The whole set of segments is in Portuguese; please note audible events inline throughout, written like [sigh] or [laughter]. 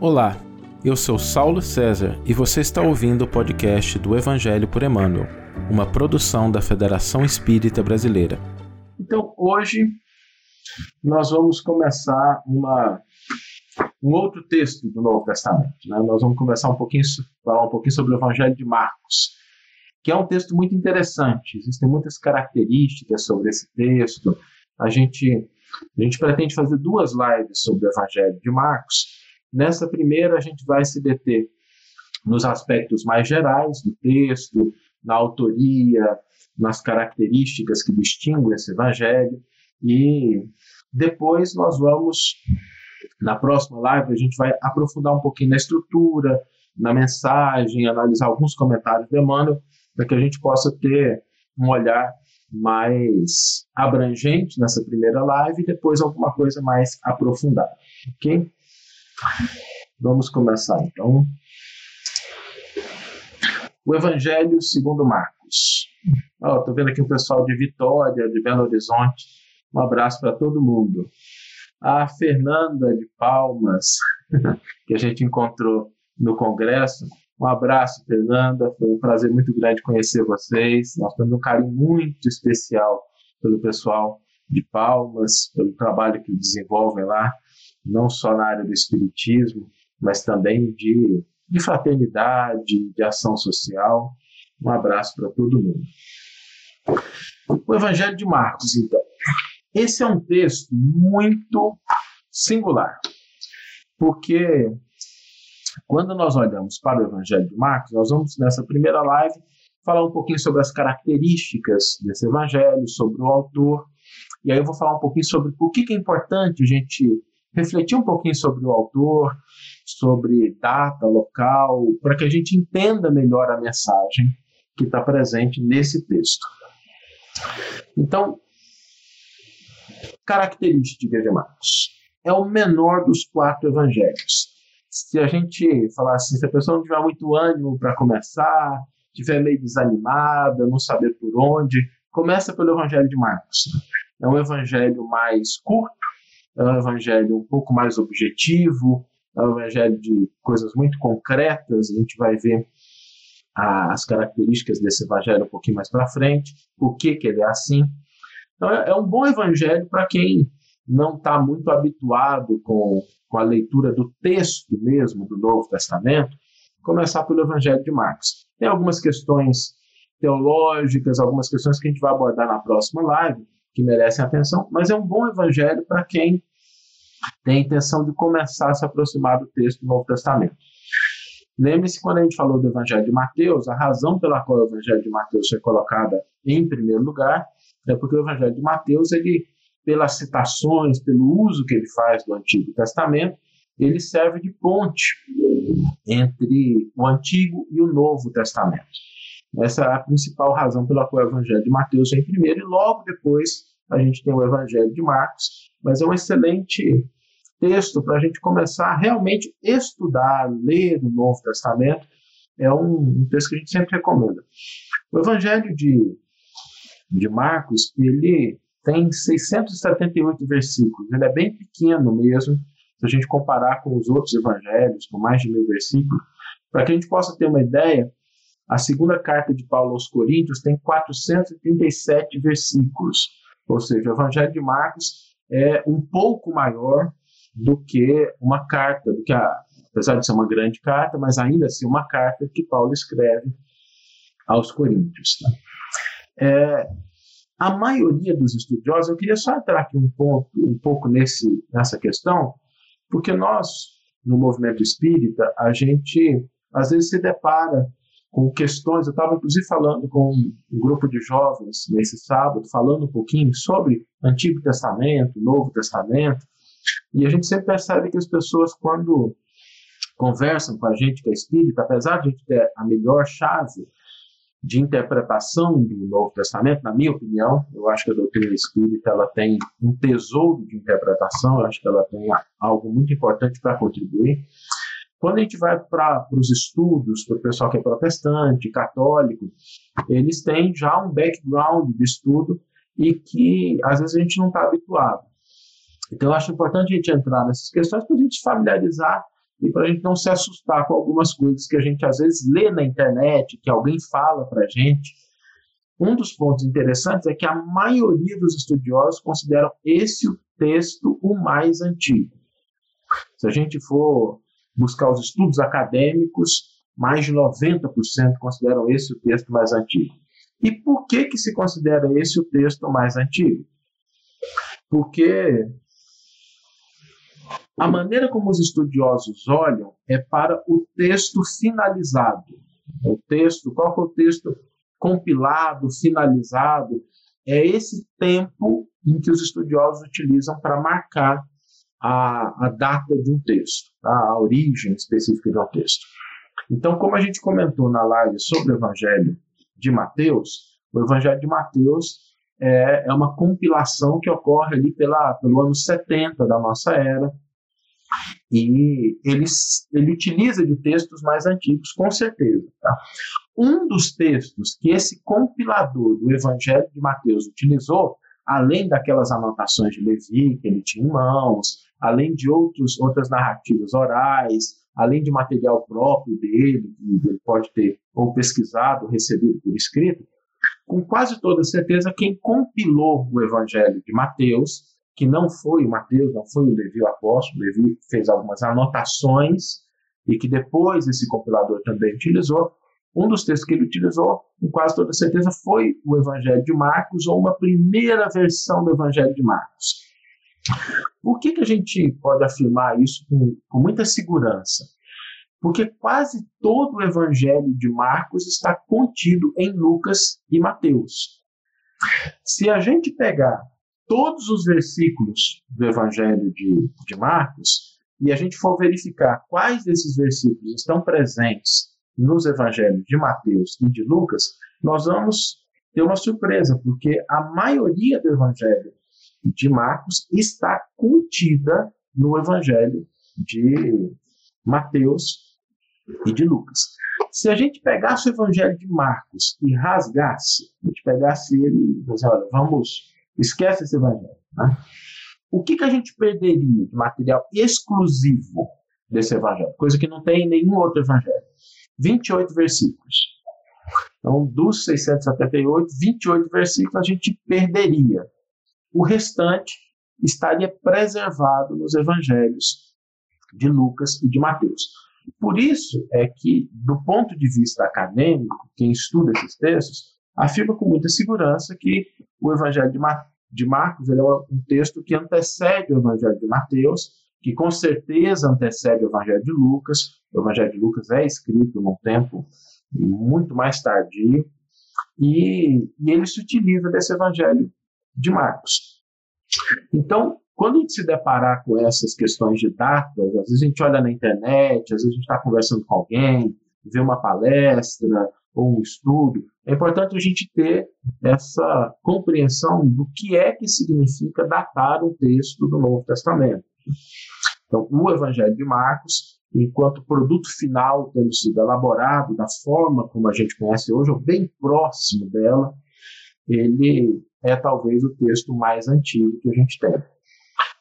Olá, eu sou Saulo César e você está ouvindo o podcast do Evangelho por Emmanuel, uma produção da Federação Espírita Brasileira. Então, hoje nós vamos começar uma, um outro texto do Novo Testamento. Né? Nós vamos começar um pouquinho, falar um pouquinho sobre o Evangelho de Marcos, que é um texto muito interessante. Existem muitas características sobre esse texto. A gente, a gente pretende fazer duas lives sobre o Evangelho de Marcos Nessa primeira, a gente vai se deter nos aspectos mais gerais do texto, na autoria, nas características que distinguem esse evangelho, e depois nós vamos, na próxima live, a gente vai aprofundar um pouquinho na estrutura, na mensagem, analisar alguns comentários de Emmanuel, para que a gente possa ter um olhar mais abrangente nessa primeira live e depois alguma coisa mais aprofundada, ok? Vamos começar então. O Evangelho segundo Marcos. Estou oh, vendo aqui o pessoal de Vitória, de Belo Horizonte. Um abraço para todo mundo. A Fernanda de Palmas, [laughs] que a gente encontrou no congresso. Um abraço, Fernanda. Foi um prazer muito grande conhecer vocês. Nós temos um carinho muito especial pelo pessoal de Palmas, pelo trabalho que desenvolvem lá não só na área do espiritismo, mas também de, de fraternidade, de ação social. Um abraço para todo mundo. O Evangelho de Marcos, então. Esse é um texto muito singular, porque quando nós olhamos para o Evangelho de Marcos, nós vamos nessa primeira live falar um pouquinho sobre as características desse Evangelho, sobre o autor, e aí eu vou falar um pouquinho sobre por que é importante a gente refletir um pouquinho sobre o autor, sobre data, local, para que a gente entenda melhor a mensagem que está presente nesse texto. Então, característica de Marcos. É o menor dos quatro evangelhos. Se a gente falar assim, se a pessoa não tiver muito ânimo para começar, estiver meio desanimada, não saber por onde, começa pelo evangelho de Marcos. É um evangelho mais curto, é um evangelho um pouco mais objetivo, é um evangelho de coisas muito concretas. A gente vai ver as características desse evangelho um pouquinho mais para frente, por que, que ele é assim. Então, é, é um bom evangelho para quem não está muito habituado com, com a leitura do texto mesmo do Novo Testamento, começar pelo Evangelho de Marcos. Tem algumas questões teológicas, algumas questões que a gente vai abordar na próxima live, que merecem atenção, mas é um bom evangelho para quem tem a intenção de começar a se aproximar do texto do Novo Testamento. Lembre-se, quando a gente falou do Evangelho de Mateus, a razão pela qual o Evangelho de Mateus foi colocada em primeiro lugar é porque o Evangelho de Mateus, ele, pelas citações, pelo uso que ele faz do Antigo Testamento, ele serve de ponte entre o Antigo e o Novo Testamento. Essa é a principal razão pela qual o Evangelho de Mateus vem primeiro, e logo depois a gente tem o Evangelho de Marcos, mas é um excelente texto para a gente começar a realmente estudar, ler o Novo Testamento. É um, um texto que a gente sempre recomenda. O Evangelho de, de Marcos, ele tem 678 versículos, ele é bem pequeno mesmo, se a gente comparar com os outros evangelhos, com mais de mil versículos. Para que a gente possa ter uma ideia, a segunda carta de Paulo aos Coríntios tem 437 versículos, ou seja, o Evangelho de Marcos é um pouco maior do que uma carta, do que a, apesar de ser uma grande carta, mas ainda assim uma carta que Paulo escreve aos Coríntios. Tá? É, a maioria dos estudiosos, eu queria só entrar aqui um, ponto, um pouco nesse, nessa questão, porque nós, no movimento espírita, a gente às vezes se depara com questões. Eu estava, inclusive, falando com um grupo de jovens nesse sábado, falando um pouquinho sobre Antigo Testamento, Novo Testamento, e a gente sempre percebe que as pessoas, quando conversam com a gente que é espírita, apesar de a gente ter a melhor chave de interpretação do Novo Testamento, na minha opinião, eu acho que a doutrina espírita ela tem um tesouro de interpretação, eu acho que ela tem algo muito importante para contribuir. Quando a gente vai para os estudos, para o pessoal que é protestante, católico, eles têm já um background de estudo e que às vezes a gente não está habituado. Então, eu acho importante a gente entrar nessas questões para a gente familiarizar e para a gente não se assustar com algumas coisas que a gente às vezes lê na internet, que alguém fala para a gente. Um dos pontos interessantes é que a maioria dos estudiosos consideram esse o texto o mais antigo. Se a gente for buscar os estudos acadêmicos, mais de 90% consideram esse o texto mais antigo. E por que, que se considera esse o texto mais antigo? Porque a maneira como os estudiosos olham é para o texto finalizado. O texto, qual é o texto compilado, finalizado? É esse tempo em que os estudiosos utilizam para marcar a, a data de um texto, tá? a origem específica de um texto. Então, como a gente comentou na live sobre o Evangelho de Mateus, o Evangelho de Mateus é, é uma compilação que ocorre ali pela, pelo ano 70 da nossa era, e ele, ele utiliza de textos mais antigos, com certeza. Tá? Um dos textos que esse compilador do Evangelho de Mateus utilizou, além daquelas anotações de Levi que ele tinha em mãos, além de outros, outras narrativas orais, além de material próprio dele, que ele pode ter ou pesquisado, ou recebido por escrito, com quase toda certeza, quem compilou o Evangelho de Mateus, que não foi o Mateus, não foi o Levi o apóstolo, o Levi fez algumas anotações e que depois esse compilador também utilizou. Um dos textos que ele utilizou, com quase toda certeza, foi o Evangelho de Marcos, ou uma primeira versão do Evangelho de Marcos. Por que, que a gente pode afirmar isso com, com muita segurança? Porque quase todo o evangelho de Marcos está contido em Lucas e Mateus. Se a gente pegar todos os versículos do evangelho de, de Marcos e a gente for verificar quais desses versículos estão presentes nos evangelhos de Mateus e de Lucas, nós vamos ter uma surpresa, porque a maioria do evangelho de Marcos está contida no Evangelho de Mateus e de Lucas. Se a gente pegasse o Evangelho de Marcos e rasgasse, a gente pegasse ele e disse, olha, vamos, esquece esse Evangelho. Né? O que, que a gente perderia de material exclusivo desse Evangelho? Coisa que não tem em nenhum outro Evangelho. 28 versículos. Então, dos 678, 28 versículos a gente perderia. O restante estaria preservado nos evangelhos de Lucas e de Mateus. Por isso é que, do ponto de vista acadêmico, quem estuda esses textos afirma com muita segurança que o Evangelho de, Mar de Marcos é um texto que antecede o Evangelho de Mateus, que com certeza antecede o Evangelho de Lucas. O Evangelho de Lucas é escrito num tempo muito mais tardio, e, e ele se utiliza desse Evangelho de Marcos. Então, quando a gente se deparar com essas questões de datas, às vezes a gente olha na internet, às vezes a gente está conversando com alguém, vê uma palestra ou um estudo, é importante a gente ter essa compreensão do que é que significa datar um texto do Novo Testamento. Então, o Evangelho de Marcos, enquanto produto final tendo sido elaborado da forma como a gente conhece hoje, ou bem próximo dela, ele é talvez o texto mais antigo que a gente tem.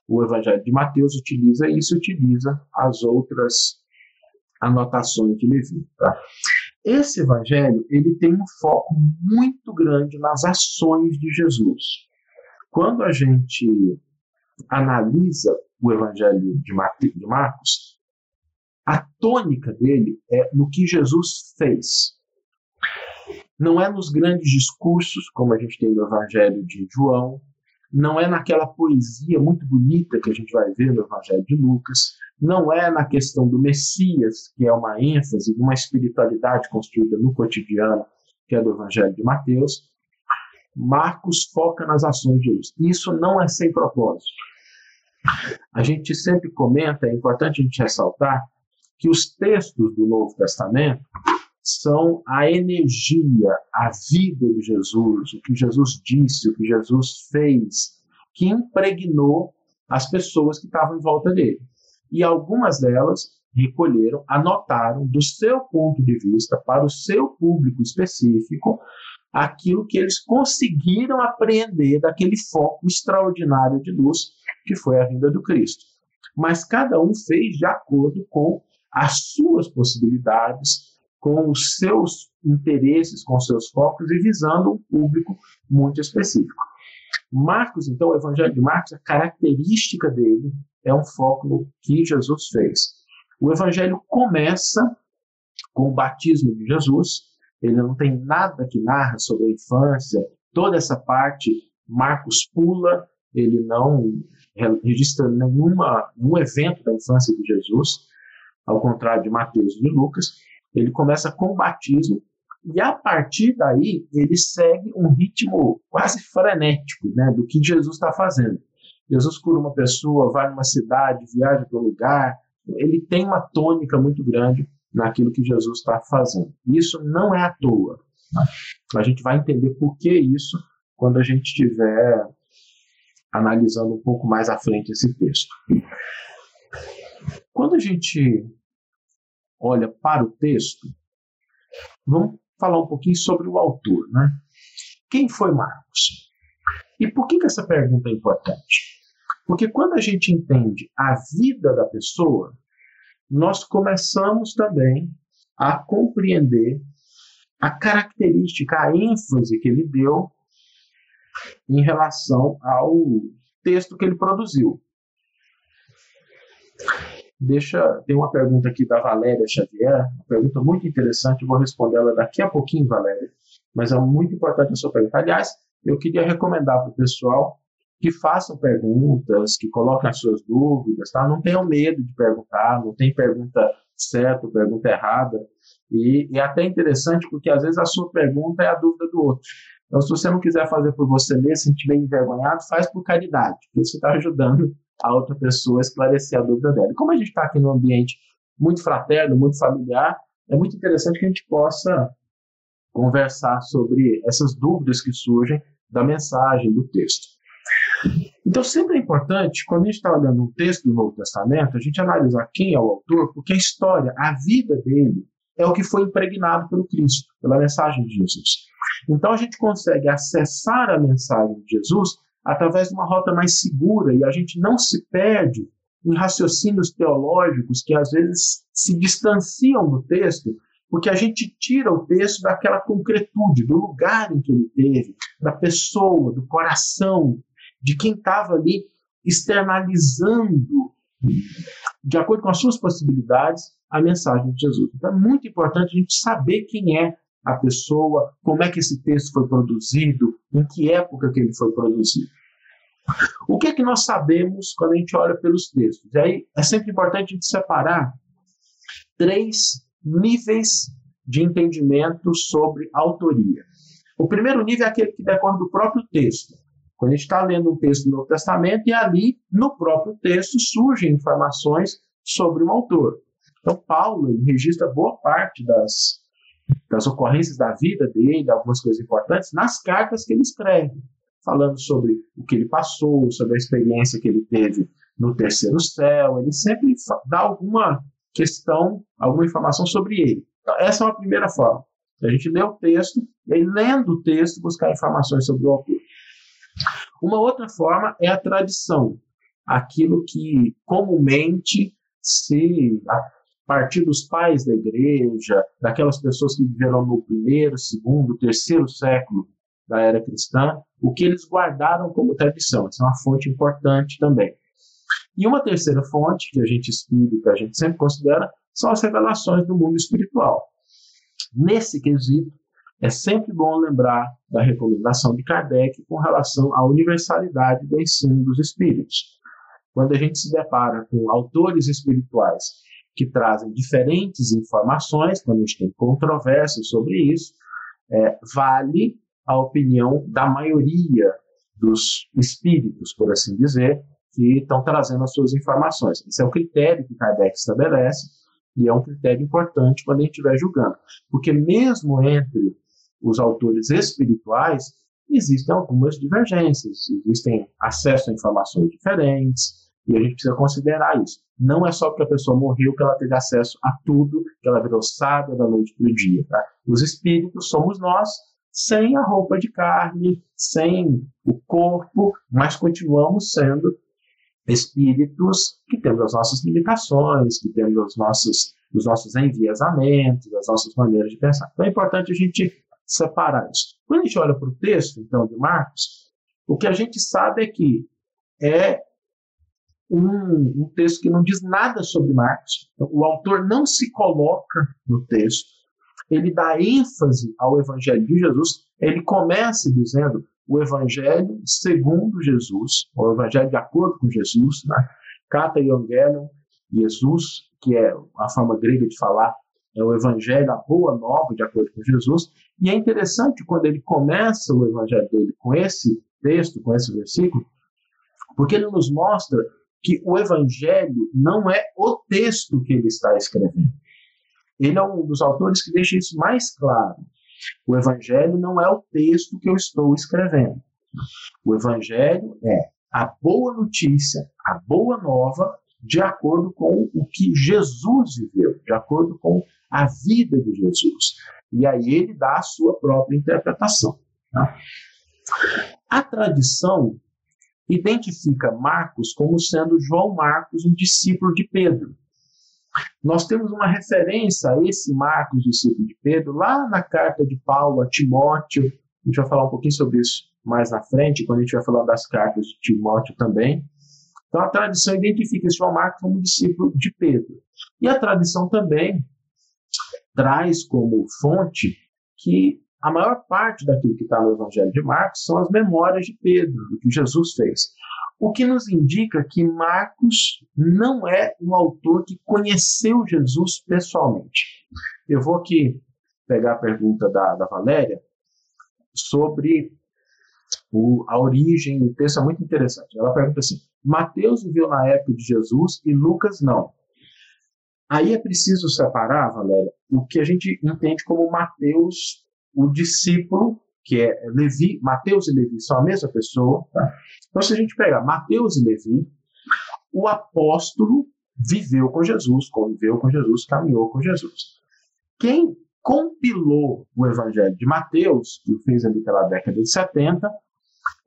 O Evangelho de Mateus utiliza isso, utiliza as outras anotações de Levi. Tá? Esse Evangelho ele tem um foco muito grande nas ações de Jesus. Quando a gente analisa o Evangelho de, de Marcos, a tônica dele é no que Jesus fez. Não é nos grandes discursos, como a gente tem no Evangelho de João, não é naquela poesia muito bonita que a gente vai ver no Evangelho de Lucas, não é na questão do Messias, que é uma ênfase uma espiritualidade construída no cotidiano, que é do Evangelho de Mateus. Marcos foca nas ações de Jesus. Isso não é sem propósito. A gente sempre comenta, é importante a gente ressaltar, que os textos do Novo Testamento são a energia, a vida de Jesus, o que Jesus disse, o que Jesus fez, que impregnou as pessoas que estavam em volta dele. E algumas delas recolheram, anotaram do seu ponto de vista, para o seu público específico, aquilo que eles conseguiram apreender daquele foco extraordinário de luz que foi a vinda do Cristo. Mas cada um fez de acordo com as suas possibilidades, com os seus interesses, com seus focos e visando um público muito específico. Marcos, então, o Evangelho de Marcos, a característica dele é um foco que Jesus fez. O Evangelho começa com o batismo de Jesus, ele não tem nada que narra sobre a infância, toda essa parte Marcos pula, ele não registra nenhuma, nenhum evento da infância de Jesus, ao contrário de Mateus e de Lucas. Ele começa com o batismo e a partir daí ele segue um ritmo quase frenético né, do que Jesus está fazendo. Jesus cura uma pessoa, vai numa cidade, viaja para um lugar. Ele tem uma tônica muito grande naquilo que Jesus está fazendo. Isso não é à toa. A gente vai entender por que isso quando a gente estiver analisando um pouco mais à frente esse texto. Quando a gente olha para o texto, vamos falar um pouquinho sobre o autor, né? Quem foi Marcos? E por que, que essa pergunta é importante? Porque quando a gente entende a vida da pessoa, nós começamos também a compreender a característica, a ênfase que ele deu em relação ao texto que ele produziu. Deixa, tem uma pergunta aqui da Valéria Xavier, uma pergunta muito interessante, eu vou responder ela daqui a pouquinho, Valéria, mas é muito importante a sua pergunta. Aliás, eu queria recomendar para o pessoal que façam perguntas, que coloquem as suas dúvidas, tá? Não tenham medo de perguntar, não tem pergunta certa, pergunta errada. E, é até interessante porque às vezes a sua pergunta é a dúvida do outro. Então, se você não quiser fazer por você mesmo, se estiver envergonhado, faz por caridade, porque você está ajudando a outra pessoa esclarecer a dúvida dela. E como a gente está aqui num ambiente muito fraterno, muito familiar, é muito interessante que a gente possa conversar sobre essas dúvidas que surgem da mensagem, do texto. Então, sempre é importante, quando a gente está olhando um texto do Novo Testamento, a gente analisar quem é o autor, porque a história, a vida dele, é o que foi impregnado pelo Cristo, pela mensagem de Jesus. Então a gente consegue acessar a mensagem de Jesus através de uma rota mais segura e a gente não se perde em raciocínios teológicos que às vezes se distanciam do texto, porque a gente tira o texto daquela concretude, do lugar em que ele teve, da pessoa, do coração, de quem estava ali externalizando, de acordo com as suas possibilidades, a mensagem de Jesus. Então é muito importante a gente saber quem é a pessoa, como é que esse texto foi produzido, em que época que ele foi produzido. O que é que nós sabemos quando a gente olha pelos textos? E aí é sempre importante a gente separar três níveis de entendimento sobre autoria. O primeiro nível é aquele que decorre do próprio texto. Quando a gente está lendo um texto do Novo Testamento e ali, no próprio texto, surgem informações sobre o autor. Então, Paulo registra boa parte das das ocorrências da vida dele, algumas coisas importantes, nas cartas que ele escreve, falando sobre o que ele passou, sobre a experiência que ele teve no terceiro céu. Ele sempre dá alguma questão, alguma informação sobre ele. Então, essa é uma primeira forma. A gente lê o texto e aí, lendo o texto, buscar informações sobre o autor. Uma outra forma é a tradição, aquilo que comumente se partir dos pais da igreja, daquelas pessoas que viveram no primeiro, segundo, terceiro século da era cristã, o que eles guardaram como tradição. Essa é uma fonte importante também. E uma terceira fonte que a gente que a gente sempre considera, são as revelações do mundo espiritual. Nesse quesito, é sempre bom lembrar da recomendação de Kardec com relação à universalidade do ensino dos espíritos. Quando a gente se depara com autores espirituais que trazem diferentes informações, quando a gente tem controvérsia sobre isso, é, vale a opinião da maioria dos espíritos, por assim dizer, que estão trazendo as suas informações. Esse é o critério que Kardec estabelece e é um critério importante quando a gente estiver julgando. Porque mesmo entre os autores espirituais, existem algumas divergências, existem acesso a informações diferentes, e a gente precisa considerar isso. Não é só porque a pessoa morreu que ela teve acesso a tudo, que ela virou sábia da noite para o dia. Tá? Os espíritos somos nós, sem a roupa de carne, sem o corpo, mas continuamos sendo espíritos que temos as nossas limitações, que temos as nossas os nossos enviesamentos, as nossas maneiras de pensar. Então é importante a gente separar isso. Quando a gente olha para o texto, então, de Marcos, o que a gente sabe é que é um, um, texto que não diz nada sobre Marcos. O autor não se coloca no texto. Ele dá ênfase ao Evangelho de Jesus. Ele começa dizendo o Evangelho segundo Jesus, o Evangelho de acordo com Jesus, né? Kata Evangelion, Jesus, que é a forma grega de falar, é o Evangelho, a boa nova de acordo com Jesus. E é interessante quando ele começa o Evangelho dele com esse texto, com esse versículo, porque ele nos mostra que o Evangelho não é o texto que ele está escrevendo. Ele é um dos autores que deixa isso mais claro. O Evangelho não é o texto que eu estou escrevendo. O Evangelho é a boa notícia, a boa nova, de acordo com o que Jesus viveu, de acordo com a vida de Jesus. E aí ele dá a sua própria interpretação. Tá? A tradição identifica Marcos como sendo João Marcos, um discípulo de Pedro. Nós temos uma referência a esse Marcos, discípulo de Pedro, lá na carta de Paulo a Timóteo. A gente vai falar um pouquinho sobre isso mais na frente, quando a gente vai falar das cartas de Timóteo também. Então a tradição identifica esse João Marcos como discípulo de Pedro. E a tradição também traz como fonte que a maior parte daquilo que está no Evangelho de Marcos são as memórias de Pedro, do que Jesus fez. O que nos indica que Marcos não é um autor que conheceu Jesus pessoalmente. Eu vou aqui pegar a pergunta da, da Valéria sobre o, a origem do texto, é muito interessante. Ela pergunta assim: Mateus viveu na época de Jesus e Lucas não. Aí é preciso separar, Valéria, o que a gente entende como Mateus, o discípulo, que é Levi, Mateus e Levi são a mesma pessoa. Tá? Então, se a gente pegar Mateus e Levi, o apóstolo viveu com Jesus, conviveu com Jesus, caminhou com Jesus. Quem compilou o Evangelho de Mateus, que o fez ali pela década de 70,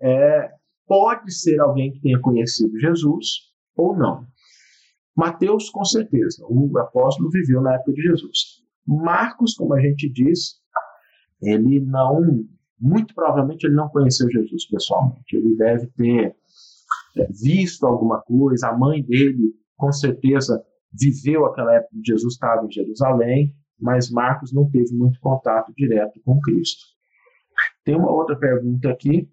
é, pode ser alguém que tenha conhecido Jesus ou não. Mateus, com certeza, o apóstolo viveu na época de Jesus. Marcos, como a gente diz, ele não, muito provavelmente ele não conheceu Jesus pessoalmente. Ele deve ter é, visto alguma coisa, a mãe dele, com certeza, viveu aquela época que Jesus estava em Jerusalém, mas Marcos não teve muito contato direto com Cristo. Tem uma outra pergunta aqui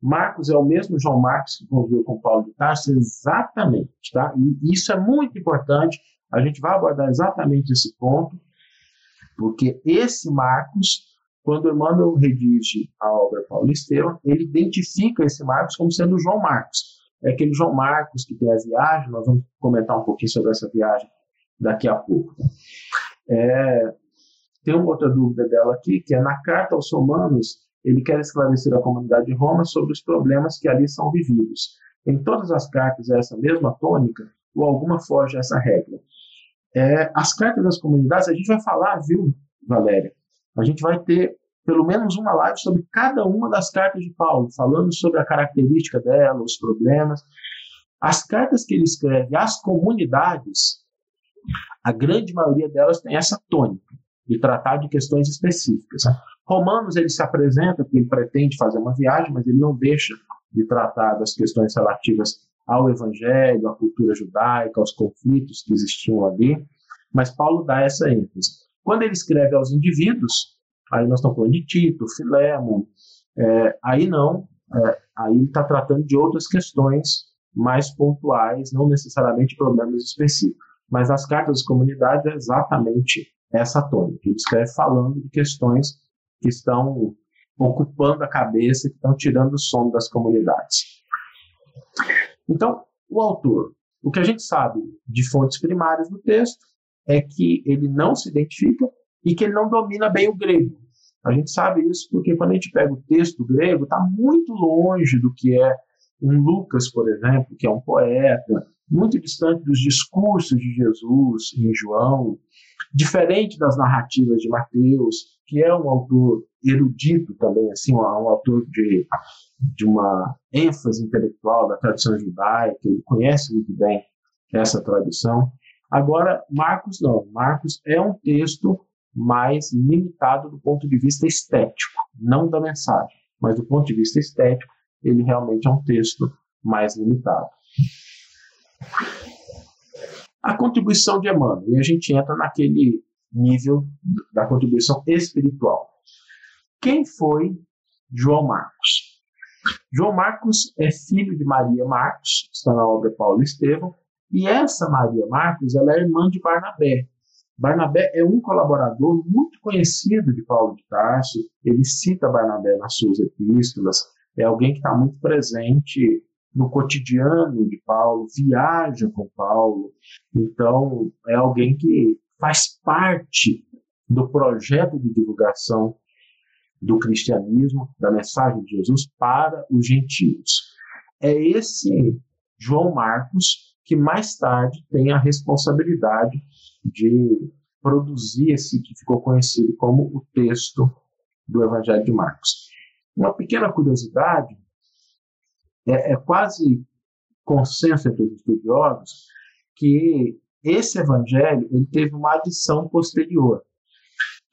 Marcos é o mesmo João Marcos que conviveu com Paulo de Tarso? Exatamente, tá? E isso é muito importante. A gente vai abordar exatamente esse ponto, porque esse Marcos, quando Emmanuel redige a obra Paulo Estevam, ele identifica esse Marcos como sendo João Marcos. É aquele João Marcos que tem a viagem, nós vamos comentar um pouquinho sobre essa viagem daqui a pouco. É, tem uma outra dúvida dela aqui, que é na carta aos Romanos, ele quer esclarecer a comunidade de Roma sobre os problemas que ali são vividos. Em todas as cartas é essa mesma tônica, ou alguma foge a essa regra. É, as cartas das comunidades, a gente vai falar, viu, Valéria? A gente vai ter pelo menos uma live sobre cada uma das cartas de Paulo, falando sobre a característica dela, os problemas. As cartas que ele escreve às comunidades, a grande maioria delas tem essa tônica de tratar de questões específicas. Romanos ele se apresenta porque ele pretende fazer uma viagem, mas ele não deixa de tratar das questões relativas ao evangelho, à cultura judaica, aos conflitos que existiam ali. Mas Paulo dá essa ênfase. Quando ele escreve aos indivíduos, aí nós estamos falando de Tito, Filemon, é, aí não, é, aí ele está tratando de outras questões mais pontuais, não necessariamente problemas específicos. Mas as cartas das comunidades é exatamente essa tônica. Ele escreve falando de questões que estão ocupando a cabeça, que estão tirando o sono das comunidades. Então, o autor, o que a gente sabe de fontes primárias do texto é que ele não se identifica e que ele não domina bem o grego. A gente sabe isso porque quando a gente pega o texto grego, está muito longe do que é um Lucas, por exemplo, que é um poeta, muito distante dos discursos de Jesus em João, diferente das narrativas de Mateus, que é um autor erudito também, assim, um, autor de, de uma ênfase intelectual da tradição judaica, ele conhece muito bem essa tradição. Agora, Marcos não. Marcos é um texto mais limitado do ponto de vista estético, não da mensagem, mas do ponto de vista estético, ele realmente é um texto mais limitado. A contribuição de Emmanuel, e a gente entra naquele nível da contribuição espiritual. Quem foi João Marcos? João Marcos é filho de Maria Marcos, está na obra Paulo Estevão, e essa Maria Marcos ela é irmã de Barnabé. Barnabé é um colaborador muito conhecido de Paulo de Tarso, ele cita Barnabé nas suas epístolas, é alguém que está muito presente no cotidiano de Paulo, viaja com Paulo, então é alguém que faz parte do projeto de divulgação do cristianismo, da mensagem de Jesus para os gentios. É esse João Marcos que mais tarde tem a responsabilidade de produzir esse que ficou conhecido como o texto do Evangelho de Marcos. Uma pequena curiosidade é, é quase consenso entre os estudiosos que esse evangelho ele teve uma adição posterior.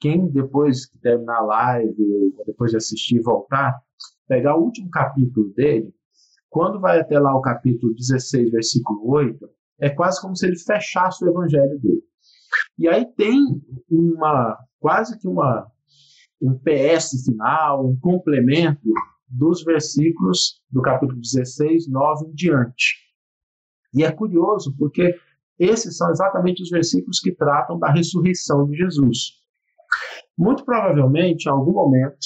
Quem depois que terminar a live, ou depois de assistir voltar, pegar o último capítulo dele, quando vai até lá o capítulo 16, versículo 8, é quase como se ele fechasse o evangelho dele. E aí tem uma quase que uma um PS final, um complemento dos versículos do capítulo 16, 9 em diante. E é curioso porque esses são exatamente os versículos que tratam da ressurreição de Jesus. Muito provavelmente, em algum momento,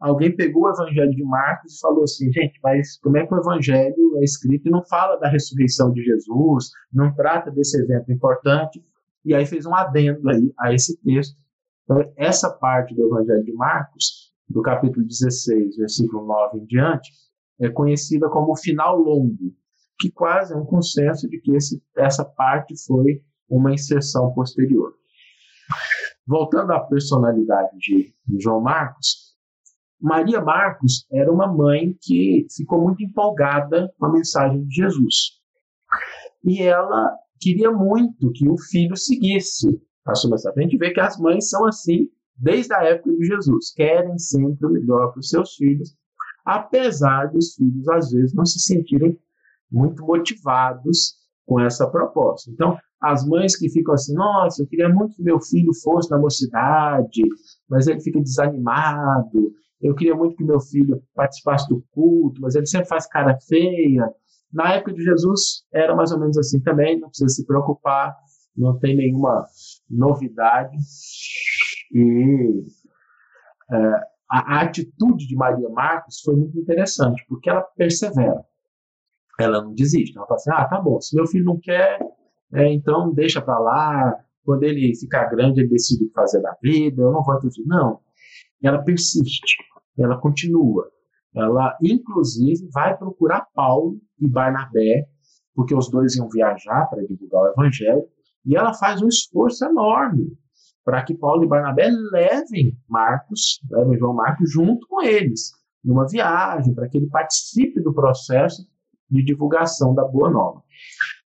alguém pegou o evangelho de Marcos e falou assim: gente, mas como é que o evangelho é escrito e não fala da ressurreição de Jesus, não trata desse evento importante? E aí fez um adendo aí a esse texto. Então, essa parte do evangelho de Marcos, do capítulo 16, versículo 9 em diante, é conhecida como o final longo, que quase é um consenso de que esse, essa parte foi uma inserção posterior. Voltando à personalidade de, de João Marcos, Maria Marcos era uma mãe que ficou muito empolgada com a mensagem de Jesus. E ela queria muito que o filho seguisse a sua mensagem. A gente vê que as mães são assim desde a época de Jesus, querem sempre o melhor para os seus filhos, apesar dos filhos às vezes não se sentirem muito motivados com essa proposta. Então, as mães que ficam assim, nossa, eu queria muito que meu filho fosse na mocidade, mas ele fica desanimado. Eu queria muito que meu filho participasse do culto, mas ele sempre faz cara feia. Na época de Jesus era mais ou menos assim também, não precisa se preocupar, não tem nenhuma novidade. E é, a, a atitude de Maria Marcos foi muito interessante, porque ela persevera ela não desiste. Ela fala assim: ah, tá bom, se meu filho não quer, é, então deixa para lá. Quando ele ficar grande, ele decide o que fazer na vida. Eu não vou interferir. Não. Ela persiste, ela continua. Ela, inclusive, vai procurar Paulo e Barnabé, porque os dois iam viajar para divulgar o evangelho, e ela faz um esforço enorme para que Paulo e Barnabé levem Marcos, levem João Marcos junto com eles, numa viagem, para que ele participe do processo de divulgação da Boa Nova.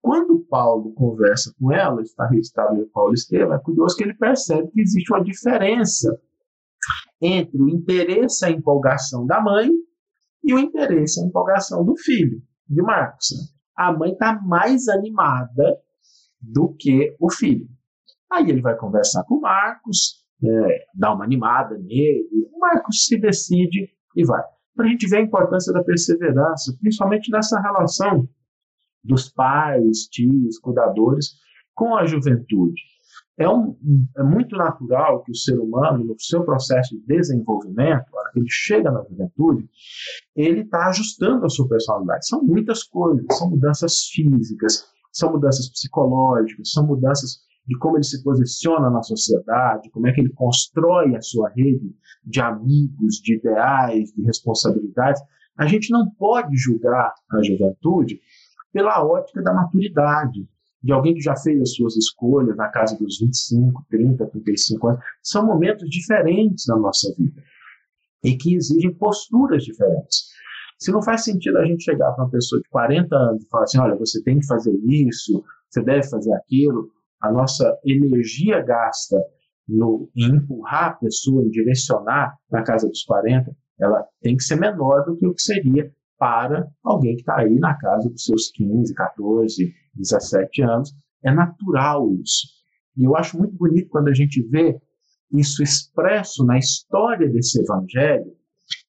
Quando Paulo conversa com ela, está registrado em Paulo Estevam, é curioso que ele percebe que existe uma diferença entre o interesse e a empolgação da mãe e o interesse e a empolgação do filho, de Marcos. A mãe está mais animada do que o filho. Aí ele vai conversar com o Marcos, é, dá uma animada nele, o Marcos se decide e vai para a gente ver a importância da perseverança, principalmente nessa relação dos pais, tios, cuidadores com a juventude. É, um, é muito natural que o ser humano, no seu processo de desenvolvimento, hora que ele chega na juventude, ele está ajustando a sua personalidade. São muitas coisas, são mudanças físicas, são mudanças psicológicas, são mudanças de como ele se posiciona na sociedade, como é que ele constrói a sua rede de amigos, de ideais, de responsabilidades. A gente não pode julgar a juventude pela ótica da maturidade, de alguém que já fez as suas escolhas na casa dos 25, 30, 35 anos. São momentos diferentes na nossa vida e que exigem posturas diferentes. Se não faz sentido a gente chegar para uma pessoa de 40 anos e falar assim: olha, você tem que fazer isso, você deve fazer aquilo, a nossa energia gasta no, em empurrar a pessoa, em direcionar na casa dos 40, ela tem que ser menor do que o que seria para alguém que está aí na casa dos seus 15, 14, 17 anos. É natural isso. E eu acho muito bonito quando a gente vê isso expresso na história desse evangelho,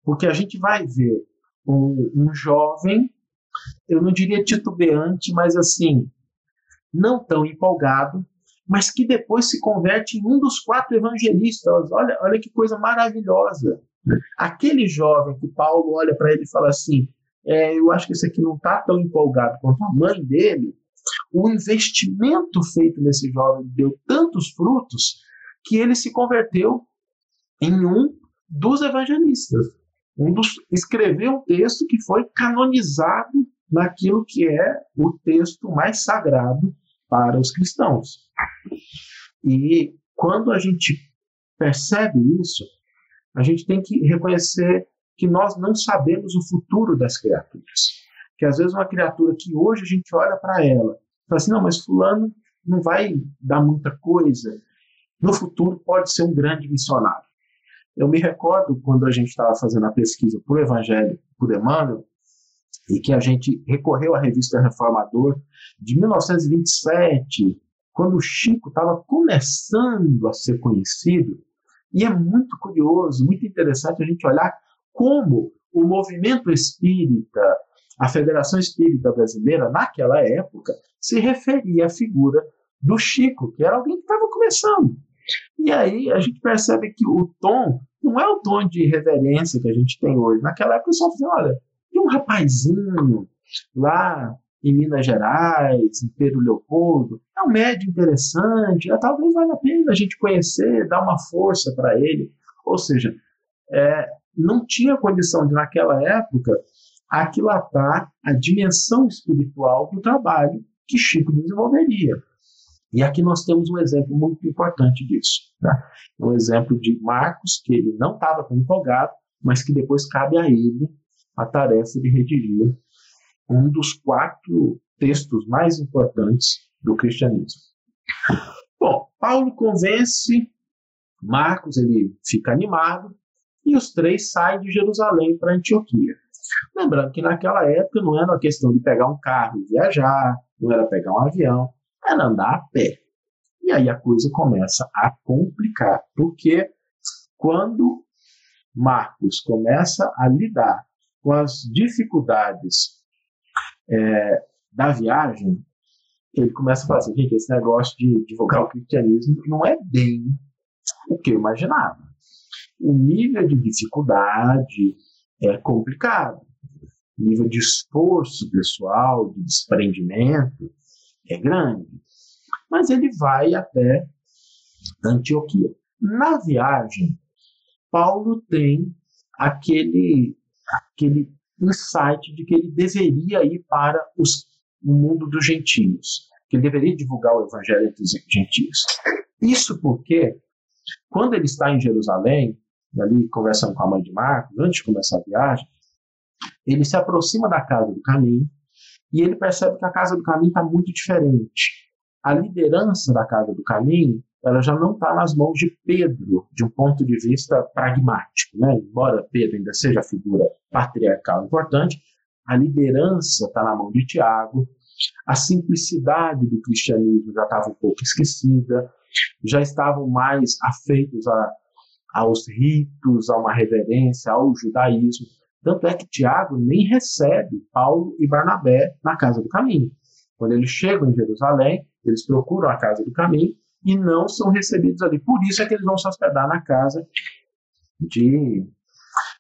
porque a gente vai ver um, um jovem, eu não diria titubeante, mas assim, não tão empolgado, mas que depois se converte em um dos quatro evangelistas. Olha, olha que coisa maravilhosa. Aquele jovem que Paulo olha para ele e fala assim: é, Eu acho que esse aqui não está tão empolgado quanto a mãe dele. O investimento feito nesse jovem deu tantos frutos que ele se converteu em um dos evangelistas. Um dos, escreveu um texto que foi canonizado naquilo que é o texto mais sagrado para os cristãos. E quando a gente percebe isso, a gente tem que reconhecer que nós não sabemos o futuro das criaturas. Que às vezes uma criatura que hoje a gente olha para ela, fala assim, não, mas fulano não vai dar muita coisa. No futuro pode ser um grande missionário. Eu me recordo quando a gente estava fazendo a pesquisa por Evangelho, por Emmanuel, e que a gente recorreu à revista Reformador de 1927, quando o Chico estava começando a ser conhecido. E é muito curioso, muito interessante a gente olhar como o movimento espírita, a Federação Espírita Brasileira, naquela época, se referia à figura do Chico, que era alguém que estava começando. E aí a gente percebe que o tom não é o tom de reverência que a gente tem hoje. Naquela época, só falei, olha, tem um rapazinho lá em Minas Gerais, em Pedro Leopoldo, é um médio interessante, talvez valha a pena a gente conhecer, dar uma força para ele. Ou seja, é, não tinha condição de, naquela época, aquilatar a dimensão espiritual do trabalho que Chico desenvolveria. E aqui nós temos um exemplo muito importante disso. Né? Um exemplo de Marcos, que ele não estava tão empolgado, mas que depois cabe a ele a tarefa de redigir um dos quatro textos mais importantes do cristianismo. Bom, Paulo convence Marcos, ele fica animado, e os três saem de Jerusalém para Antioquia. Lembrando que naquela época não era uma questão de pegar um carro e viajar, não era pegar um avião, era andar a pé. E aí a coisa começa a complicar, porque quando Marcos começa a lidar com as dificuldades é, da viagem, ele começa a falar assim, gente, esse negócio de divulgar o cristianismo não é bem o que eu imaginava. O nível de dificuldade é complicado. O nível de esforço pessoal, de desprendimento, é grande. Mas ele vai até Antioquia. Na viagem, Paulo tem aquele, aquele insight de que ele deveria ir para os, o mundo dos gentios, que ele deveria divulgar o evangelho entre os gentios. Isso porque, quando ele está em Jerusalém, ali conversando com a mãe de Marcos, antes de começar a viagem, ele se aproxima da casa do caminho e ele percebe que a Casa do Caminho está muito diferente. A liderança da Casa do Caminho ela já não está nas mãos de Pedro, de um ponto de vista pragmático. Né? Embora Pedro ainda seja a figura patriarcal importante, a liderança está na mão de Tiago, a simplicidade do cristianismo já estava um pouco esquecida, já estavam mais afeitos a, aos ritos, a uma reverência, ao judaísmo. Tanto é que Tiago nem recebe Paulo e Barnabé na casa do caminho. Quando eles chegam em Jerusalém, eles procuram a casa do caminho e não são recebidos ali. Por isso é que eles vão se hospedar na casa de,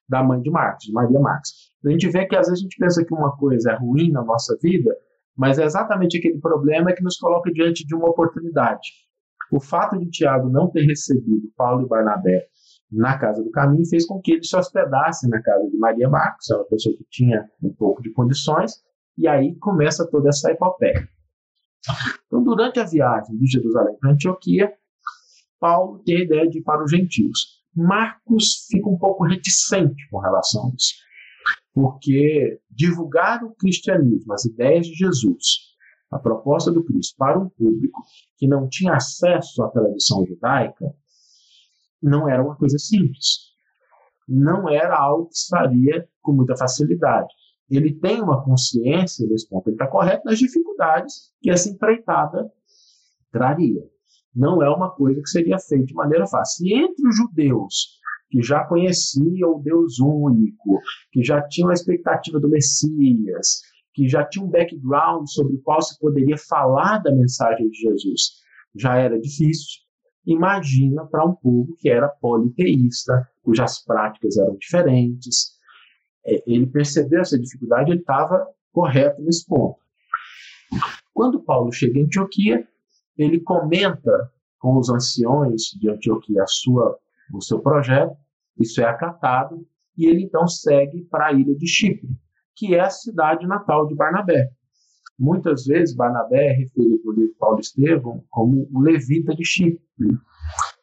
da mãe de Marcos, de Maria Marcos. A gente vê que às vezes a gente pensa que uma coisa é ruim na nossa vida, mas é exatamente aquele problema que nos coloca diante de uma oportunidade. O fato de Tiago não ter recebido Paulo e Barnabé na Casa do Caminho fez com que ele se hospedasse na casa de Maria Marcos, uma pessoa que tinha um pouco de condições, e aí começa toda essa epopeia. Então, durante a viagem de Jerusalém para Antioquia, Paulo tem a ideia de ir para os gentios. Marcos fica um pouco reticente com relação a isso, porque divulgar o cristianismo, as ideias de Jesus, a proposta do Cristo para um público que não tinha acesso à tradição judaica não era uma coisa simples. Não era algo que se faria com muita facilidade. Ele tem uma consciência desse ponto, ele está correto nas dificuldades que essa empreitada traria. Não é uma coisa que seria feita de maneira fácil. E entre os judeus que já conheciam o Deus único, que já tinham a expectativa do Messias, que já tinham um background sobre o qual se poderia falar da mensagem de Jesus, já era difícil. Imagina para um povo que era politeísta, cujas práticas eram diferentes. É, ele percebeu essa dificuldade, ele estava correto nesse ponto. Quando Paulo chega em Antioquia, ele comenta com os anciões de Antioquia a sua, o seu projeto, isso é acatado, e ele então segue para a ilha de Chipre, que é a cidade natal de Barnabé. Muitas vezes Barnabé é referido no livro Paulo Estevão como o levita de Chipre,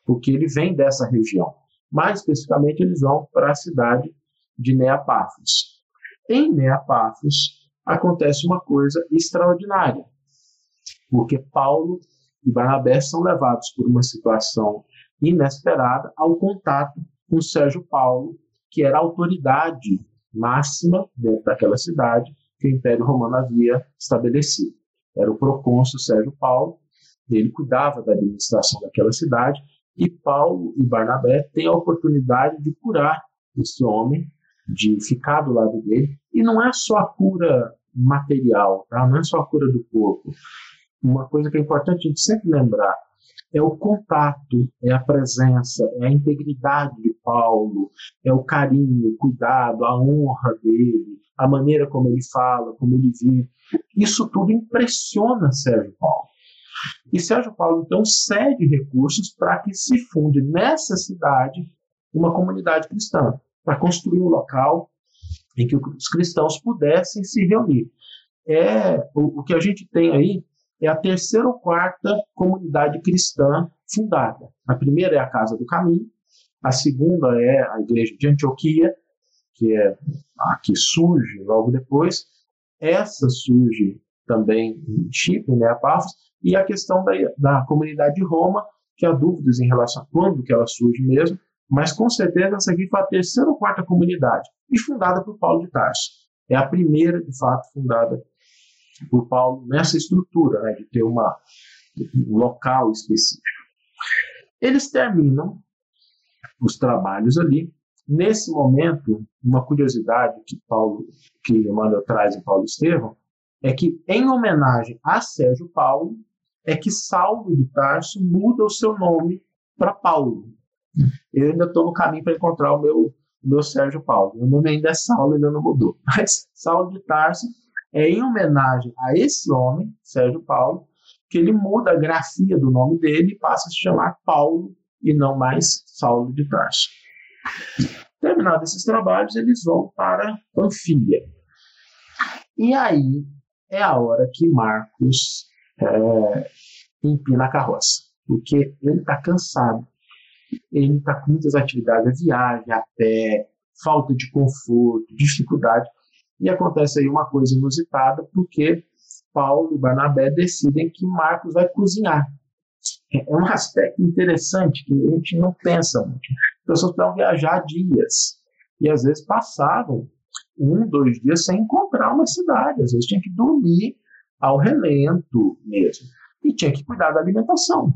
porque ele vem dessa região. Mais especificamente, eles vão para a cidade de Neapáfos. Em Neapáfos acontece uma coisa extraordinária, porque Paulo e Barnabé são levados por uma situação inesperada ao contato com Sérgio Paulo, que era a autoridade máxima dentro daquela cidade que o Império Romano havia estabelecido. Era o procônsul Sérgio Paulo, ele cuidava da administração daquela cidade, e Paulo e Barnabé têm a oportunidade de curar esse homem, de ficar do lado dele, e não é só a cura material, tá? não é só a cura do corpo. Uma coisa que é importante a gente sempre lembrar é o contato, é a presença, é a integridade de Paulo, é o carinho, o cuidado, a honra dele, a maneira como ele fala, como ele vive. Isso tudo impressiona Sérgio Paulo. E Sérgio Paulo, então, cede recursos para que se funde nessa cidade uma comunidade cristã, para construir um local em que os cristãos pudessem se reunir. É o, o que a gente tem aí é a terceira ou quarta comunidade cristã fundada. A primeira é a Casa do Caminho, a segunda é a Igreja de Antioquia, que é a que surge logo depois. Essa surge também em Chipre, né, a e a questão da, da comunidade de Roma, que há dúvidas em relação a quando que ela surge mesmo, mas com certeza essa aqui foi a terceira ou quarta comunidade, e fundada por Paulo de Tarso. É a primeira, de fato, fundada por Paulo nessa estrutura, né, de ter uma, um local específico. Eles terminam os trabalhos ali. Nesse momento, uma curiosidade que Paulo, que Emmanuel traz em Paulo Estevão, é que, em homenagem a Sérgio Paulo, é que Saulo de Tarso muda o seu nome para Paulo. Eu ainda estou no caminho para encontrar o meu, o meu Sérgio Paulo. Meu nome ainda é Saulo, ainda não mudou. [laughs] Mas Saulo de Tarso é em homenagem a esse homem, Sérgio Paulo, que ele muda a grafia do nome dele e passa a se chamar Paulo e não mais Saulo de Tarso. Terminados esses trabalhos, eles vão para Panfilha. E aí é a hora que Marcos é, empina a carroça, porque ele está cansado, ele está com muitas atividades, a viagem, a pé, falta de conforto, dificuldade. E acontece aí uma coisa inusitada, porque Paulo e Barnabé decidem que Marcos vai cozinhar. É um aspecto interessante que a gente não pensa muito. As pessoas podem viajar dias e às vezes passavam um, dois dias sem encontrar uma cidade. Às vezes tinha que dormir ao relento mesmo. E tinha que cuidar da alimentação.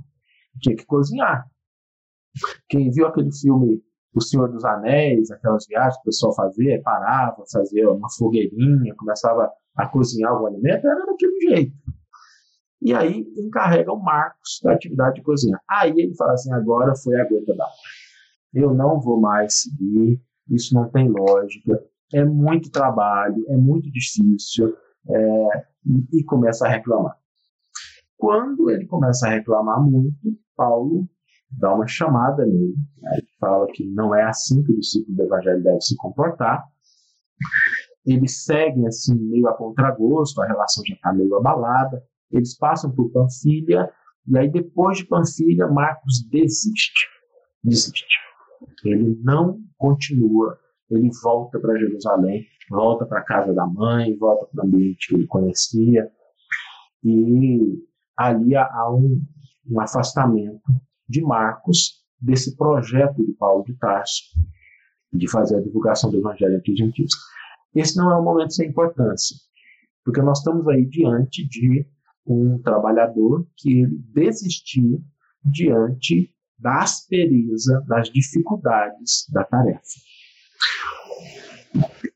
Tinha que cozinhar. Quem viu aquele filme O Senhor dos Anéis, aquelas viagens que o pessoal fazia, parava, fazia uma fogueirinha, começava a cozinhar algum alimento, era daquele jeito. E aí encarrega o Marcos da atividade de cozinha. Aí ele fala assim: agora foi a gota d'água. Eu não vou mais seguir, isso não tem lógica, é muito trabalho, é muito difícil, é, e começa a reclamar. Quando ele começa a reclamar muito, Paulo dá uma chamada nele, né? Fala que não é assim que o discípulo do evangelho deve se comportar. Eles seguem assim meio a contragosto, a relação já está meio abalada. Eles passam por Panfilha, e aí depois de Panfilha, Marcos desiste. Desiste. Ele não continua, ele volta para Jerusalém, volta para a casa da mãe, volta para o ambiente que ele conhecia. E ali há um, um afastamento de Marcos desse projeto de Paulo de Tarso de fazer a divulgação do evangelho entre os gentios. Esse não é um momento sem importância, porque nós estamos aí diante de um trabalhador que desistiu diante da aspereza, das dificuldades da tarefa.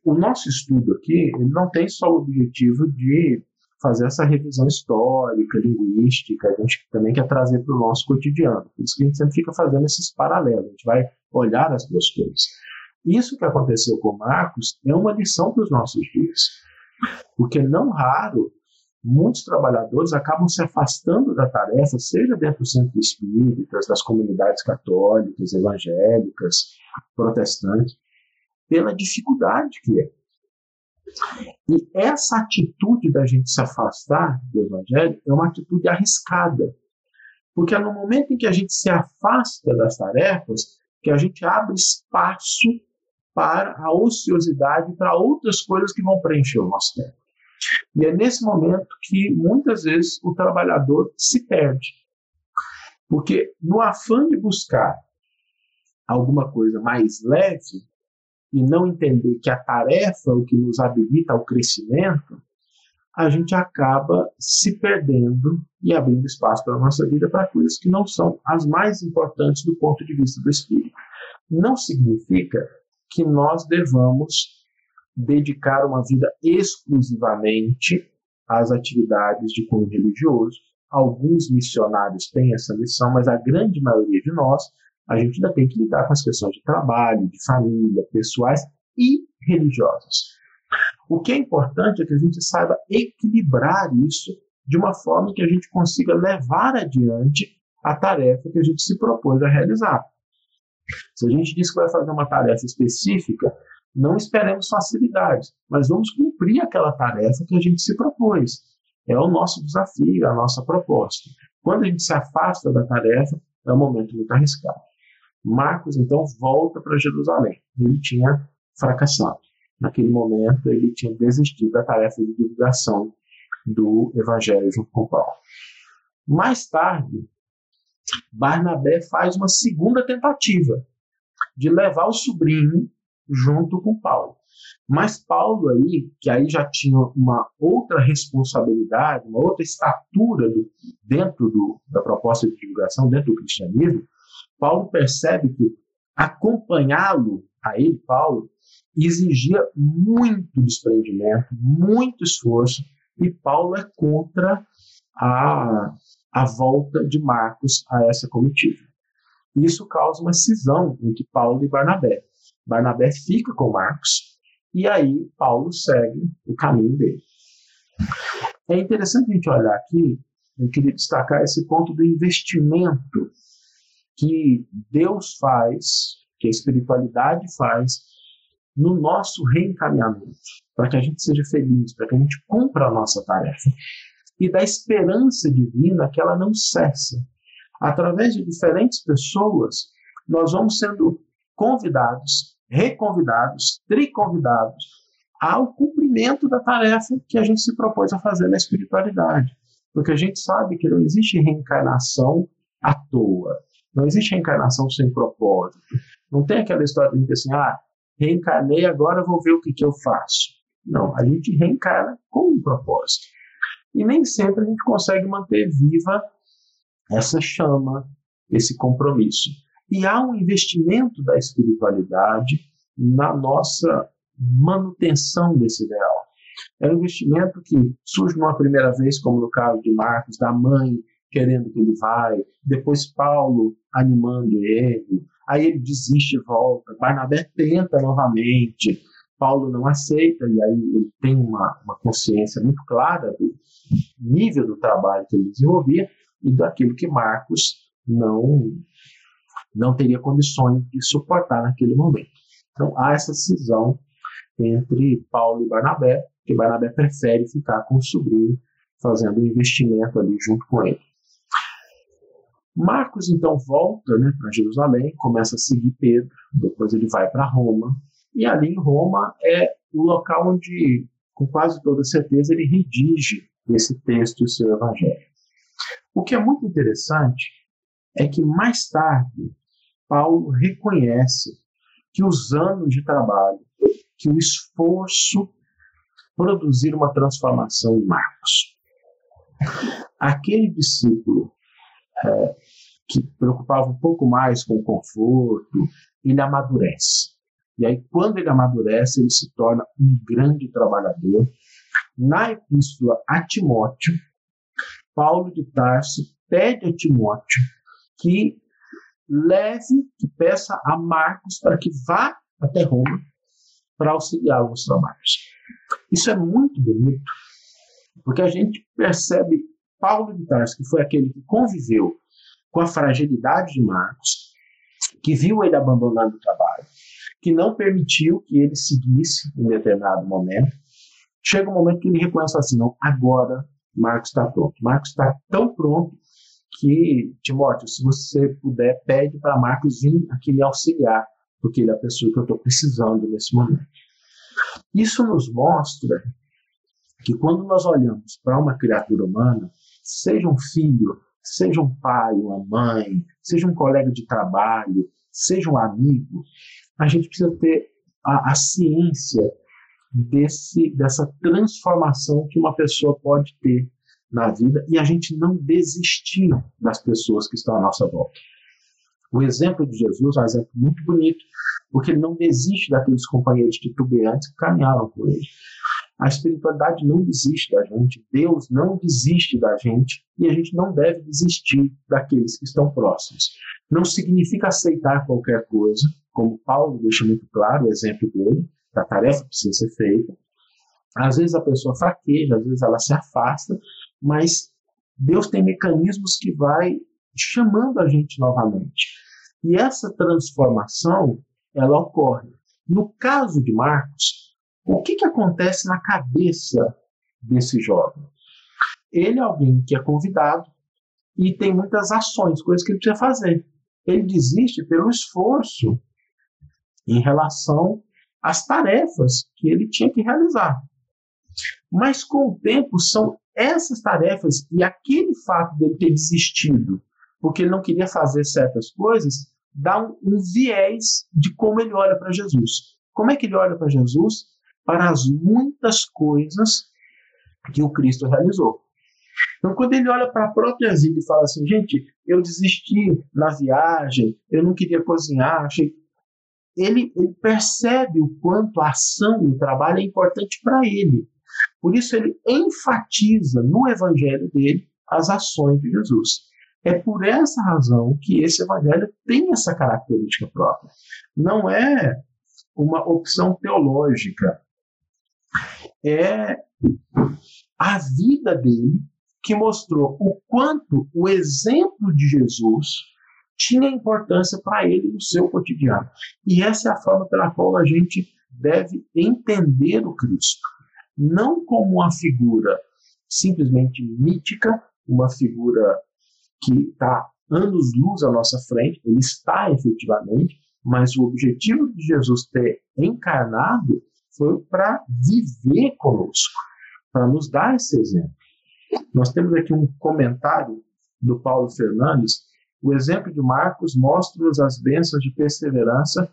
O nosso estudo aqui ele não tem só o objetivo de fazer essa revisão histórica, linguística, a gente também quer trazer para o nosso cotidiano. Por isso que a gente sempre fica fazendo esses paralelos, a gente vai olhar as duas coisas. Isso que aconteceu com Marcos é uma lição para os nossos dias. Porque não raro, muitos trabalhadores acabam se afastando da tarefa, seja dentro do centro espíritas, das comunidades católicas, evangélicas, protestantes, pela dificuldade que é. E essa atitude da gente se afastar do evangelho é uma atitude arriscada. Porque é no momento em que a gente se afasta das tarefas que a gente abre espaço para a ociosidade, para outras coisas que vão preencher o nosso tempo. E é nesse momento que muitas vezes o trabalhador se perde. Porque no afã de buscar alguma coisa mais leve e não entender que a tarefa é o que nos habilita ao crescimento, a gente acaba se perdendo e abrindo espaço para a nossa vida para coisas que não são as mais importantes do ponto de vista do espírito. Não significa que nós devamos dedicar uma vida exclusivamente às atividades de cunho religioso. Alguns missionários têm essa missão, mas a grande maioria de nós, a gente ainda tem que lidar com as questões de trabalho, de família, pessoais e religiosas. O que é importante é que a gente saiba equilibrar isso de uma forma que a gente consiga levar adiante a tarefa que a gente se propôs a realizar. Se a gente diz que vai fazer uma tarefa específica, não esperemos facilidades, mas vamos cumprir aquela tarefa que a gente se propôs. É o nosso desafio, a nossa proposta. Quando a gente se afasta da tarefa, é um momento muito arriscado. Marcos, então, volta para Jerusalém. Ele tinha fracassado. Naquele momento, ele tinha desistido da tarefa de divulgação do Evangelho junto com Paulo. Mais tarde, Barnabé faz uma segunda tentativa de levar o sobrinho junto com Paulo. Mas Paulo aí, que aí já tinha uma outra responsabilidade, uma outra estatura do, dentro do, da proposta de divulgação, dentro do cristianismo, Paulo percebe que acompanhá-lo, a ele, Paulo, exigia muito desprendimento, muito esforço, e Paulo é contra a a volta de Marcos a essa comitiva. Isso causa uma cisão entre Paulo e Barnabé. Barnabé fica com Marcos e aí Paulo segue o caminho dele. É interessante a gente olhar aqui, eu queria destacar esse ponto do investimento que Deus faz, que a espiritualidade faz no nosso reencaminhamento, para que a gente seja feliz, para que a gente cumpra a nossa tarefa e da esperança divina que ela não cessa. Através de diferentes pessoas, nós vamos sendo convidados, reconvidados, triconvidados ao cumprimento da tarefa que a gente se propôs a fazer na espiritualidade. Porque a gente sabe que não existe reencarnação à toa. Não existe reencarnação sem propósito. Não tem aquela história de assim, ah, reencarnei, agora vou ver o que, que eu faço. Não, a gente reencarna com um propósito. E nem sempre a gente consegue manter viva essa chama, esse compromisso. E há um investimento da espiritualidade na nossa manutenção desse ideal. É um investimento que surge numa primeira vez, como no caso de Marcos, da mãe querendo que ele vai, depois Paulo animando ele, aí ele desiste e volta, Barnabé tenta novamente, Paulo não aceita, e aí ele tem uma, uma consciência muito clara do nível do trabalho que ele desenvolvia e daquilo que Marcos não, não teria condições de suportar naquele momento. Então há essa cisão entre Paulo e Barnabé, que Barnabé prefere ficar com o sobrinho, fazendo um investimento ali junto com ele. Marcos então volta né, para Jerusalém, começa a seguir Pedro, depois ele vai para Roma, e ali em Roma é o local onde, com quase toda certeza, ele redige esse texto e o seu evangelho. O que é muito interessante é que mais tarde Paulo reconhece que os anos de trabalho, que o esforço produzir uma transformação em Marcos. Aquele discípulo é, que preocupava um pouco mais com o conforto, ele amadurece. E aí, quando ele amadurece, ele se torna um grande trabalhador. Na epístola a Timóteo, Paulo de Tarso pede a Timóteo que leve, que peça a Marcos para que vá até Roma para auxiliá-lo nos trabalhos. Isso é muito bonito, porque a gente percebe Paulo de Tarso, que foi aquele que conviveu com a fragilidade de Marcos, que viu ele abandonando o trabalho, que não permitiu que ele seguisse em determinado momento. Chega um momento que ele reconhece assim: não, agora Marcos está pronto. Marcos está tão pronto que, Timóteo, se você puder, pede para Marcos vir aqui me auxiliar, porque ele é a pessoa que eu estou precisando nesse momento. Isso nos mostra que quando nós olhamos para uma criatura humana, seja um filho, seja um pai, uma mãe, seja um colega de trabalho, seja um amigo, a gente precisa ter a, a ciência desse, dessa transformação que uma pessoa pode ter na vida e a gente não desistir das pessoas que estão à nossa volta. O exemplo de Jesus é um exemplo muito bonito, porque ele não desiste daqueles companheiros titubeantes que caminhavam com ele. A espiritualidade não desiste da gente, Deus não desiste da gente e a gente não deve desistir daqueles que estão próximos. Não significa aceitar qualquer coisa, como Paulo deixa muito claro o exemplo dele, a tarefa precisa ser feita. Às vezes a pessoa fraqueja, às vezes ela se afasta, mas Deus tem mecanismos que vai chamando a gente novamente. E essa transformação, ela ocorre. No caso de Marcos, o que, que acontece na cabeça desse jovem? Ele é alguém que é convidado e tem muitas ações, coisas que ele precisa fazer. Ele desiste pelo esforço em relação às tarefas que ele tinha que realizar. Mas com o tempo são essas tarefas e aquele fato dele ter desistido porque ele não queria fazer certas coisas, dá um, um viés de como ele olha para Jesus. Como é que ele olha para Jesus? Para as muitas coisas que o Cristo realizou. Então, quando ele olha para a própria vida e fala assim, gente, eu desisti na viagem, eu não queria cozinhar, achei... ele, ele percebe o quanto a ação e o trabalho é importante para ele. Por isso, ele enfatiza no evangelho dele as ações de Jesus. É por essa razão que esse evangelho tem essa característica própria. Não é uma opção teológica, é a vida dele que mostrou o quanto o exemplo de Jesus tinha importância para ele no seu cotidiano. E essa é a forma pela qual a gente deve entender o Cristo. Não como uma figura simplesmente mítica, uma figura que está anos-luz à nossa frente, ele está efetivamente, mas o objetivo de Jesus ter encarnado foi para viver conosco, para nos dar esse exemplo. Nós temos aqui um comentário do Paulo Fernandes. O exemplo de Marcos mostra-nos as bênçãos de perseverança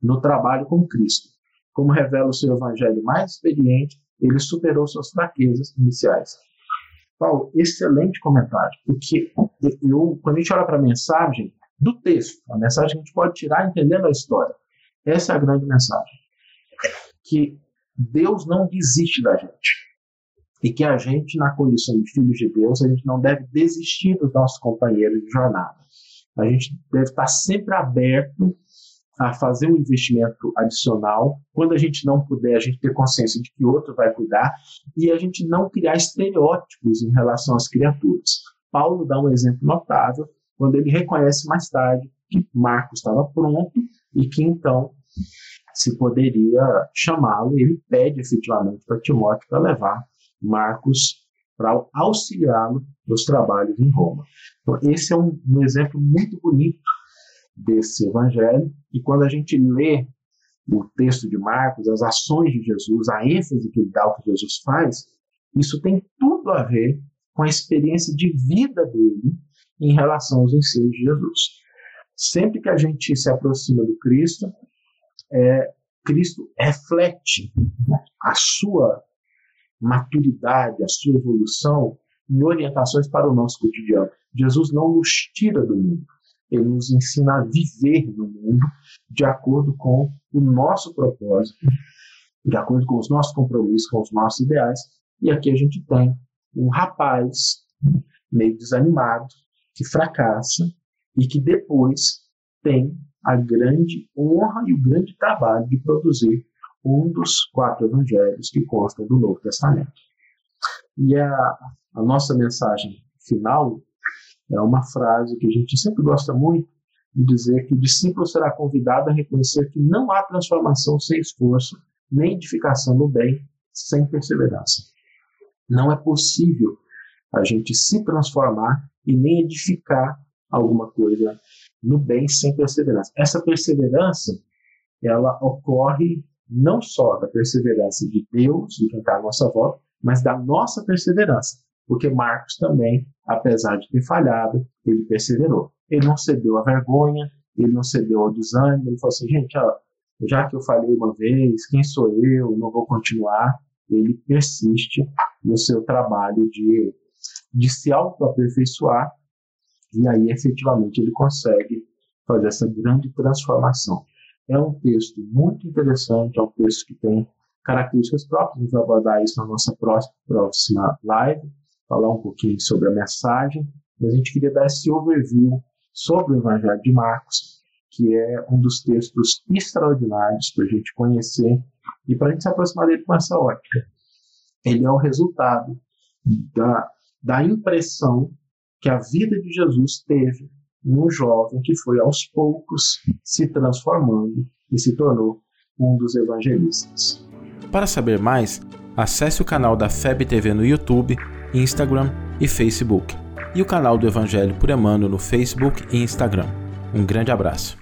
no trabalho com Cristo. Como revela o seu evangelho mais experiente, ele superou suas fraquezas iniciais. Paulo, excelente comentário, porque eu, quando a gente olha para a mensagem do texto, a mensagem que a gente pode tirar entendendo a história, essa é a grande mensagem que Deus não desiste da gente. E que a gente, na condição de filhos de Deus, a gente não deve desistir dos nossos companheiros de jornada. A gente deve estar sempre aberto a fazer um investimento adicional. Quando a gente não puder, a gente ter consciência de que outro vai cuidar e a gente não criar estereótipos em relação às criaturas. Paulo dá um exemplo notável quando ele reconhece mais tarde que Marcos estava pronto e que então se poderia chamá-lo, ele pede efetivamente para Timóteo para levar Marcos para auxiliá-lo nos trabalhos em Roma. Então, esse é um, um exemplo muito bonito desse evangelho, e quando a gente lê o texto de Marcos, as ações de Jesus, a ênfase que ele dá ao que Jesus faz, Isso tem tudo a ver com a experiência de vida dele em relação aos ensinos de Jesus. Sempre que a gente se aproxima do Cristo, é, Cristo reflete a sua maturidade, a sua evolução em orientações para o nosso cotidiano. Jesus não nos tira do mundo, ele nos ensina a viver no mundo de acordo com o nosso propósito, de acordo com os nossos compromissos, com os nossos ideais. E aqui a gente tem um rapaz meio desanimado, que fracassa e que depois tem a grande honra e o grande trabalho de produzir um dos quatro evangelhos que constam do Novo Testamento. E a, a nossa mensagem final é uma frase que a gente sempre gosta muito de dizer que o discípulo será convidado a reconhecer que não há transformação sem esforço, nem edificação no bem sem perseverança. Não é possível a gente se transformar e nem edificar alguma coisa no bem sem perseverança. Essa perseverança, ela ocorre não só da perseverança de Deus, de está à nossa volta, mas da nossa perseverança. Porque Marcos também, apesar de ter falhado, ele perseverou. Ele não cedeu à vergonha, ele não cedeu ao desânimo, ele falou assim, gente, ó, já que eu falhei uma vez, quem sou eu? Não vou continuar. Ele persiste no seu trabalho de, de se autoaperfeiçoar e aí efetivamente ele consegue fazer essa grande transformação. É um texto muito interessante, é um texto que tem características próprias, a gente vai abordar isso na nossa próxima, live, falar um pouquinho sobre a mensagem, mas a gente queria dar esse overview sobre o Evangelho de Marcos, que é um dos textos extraordinários para a gente conhecer e para a gente se aproximar dele com essa ótica. Ele é o resultado da, da impressão que a vida de Jesus teve num jovem que foi aos poucos se transformando e se tornou um dos evangelistas. Para saber mais, acesse o canal da FEB TV no YouTube, Instagram e Facebook, e o canal do Evangelho por Emmanuel no Facebook e Instagram. Um grande abraço.